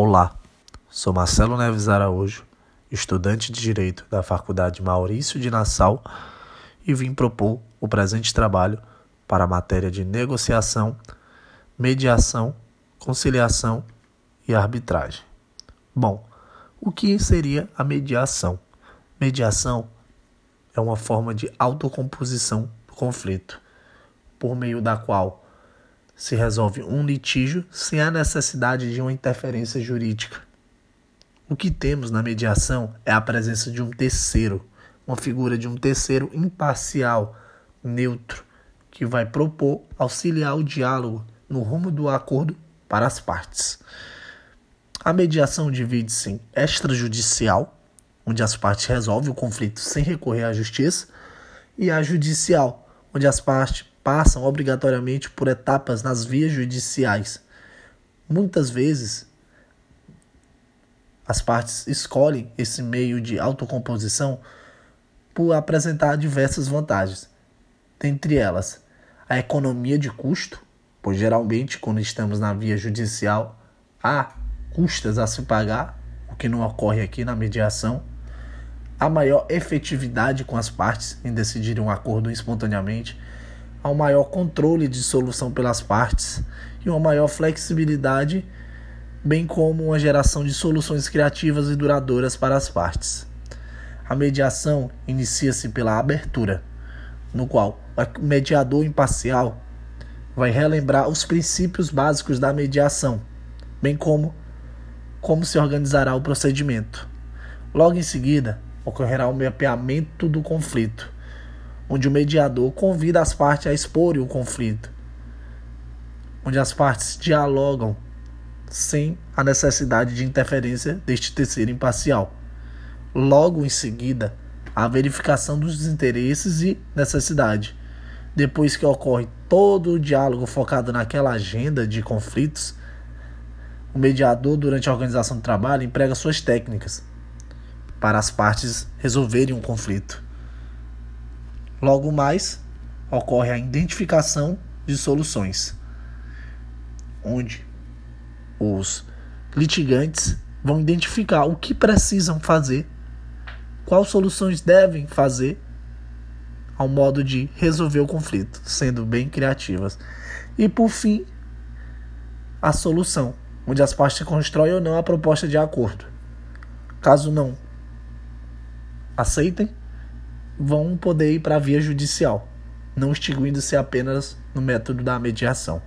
Olá, sou Marcelo Neves Araújo, estudante de Direito da Faculdade Maurício de Nassau e vim propor o presente trabalho para a matéria de negociação, mediação, conciliação e arbitragem. Bom, o que seria a mediação? Mediação é uma forma de autocomposição do conflito, por meio da qual se resolve um litígio sem a necessidade de uma interferência jurídica. O que temos na mediação é a presença de um terceiro, uma figura de um terceiro imparcial, neutro, que vai propor auxiliar o diálogo no rumo do acordo para as partes. A mediação divide-se em extrajudicial, onde as partes resolvem o conflito sem recorrer à justiça, e a judicial, onde as partes passam obrigatoriamente por etapas nas vias judiciais. Muitas vezes, as partes escolhem esse meio de autocomposição por apresentar diversas vantagens, dentre elas a economia de custo, pois geralmente quando estamos na via judicial há custas a se pagar, o que não ocorre aqui na mediação, a maior efetividade com as partes em decidirem um acordo espontaneamente ao maior controle de solução pelas partes e uma maior flexibilidade, bem como uma geração de soluções criativas e duradouras para as partes. A mediação inicia-se pela abertura, no qual o mediador imparcial vai relembrar os princípios básicos da mediação, bem como como se organizará o procedimento. Logo em seguida, ocorrerá o mapeamento do conflito onde o mediador convida as partes a exporem o conflito, onde as partes dialogam sem a necessidade de interferência deste terceiro imparcial. Logo em seguida, a verificação dos interesses e necessidade. Depois que ocorre todo o diálogo focado naquela agenda de conflitos, o mediador, durante a organização do trabalho, emprega suas técnicas para as partes resolverem um conflito. Logo mais, ocorre a identificação de soluções, onde os litigantes vão identificar o que precisam fazer, quais soluções devem fazer ao modo de resolver o conflito, sendo bem criativas. E por fim, a solução, onde as partes constroem ou não a proposta de acordo. Caso não aceitem, vão poder ir para a via judicial, não extinguindo-se apenas no método da mediação.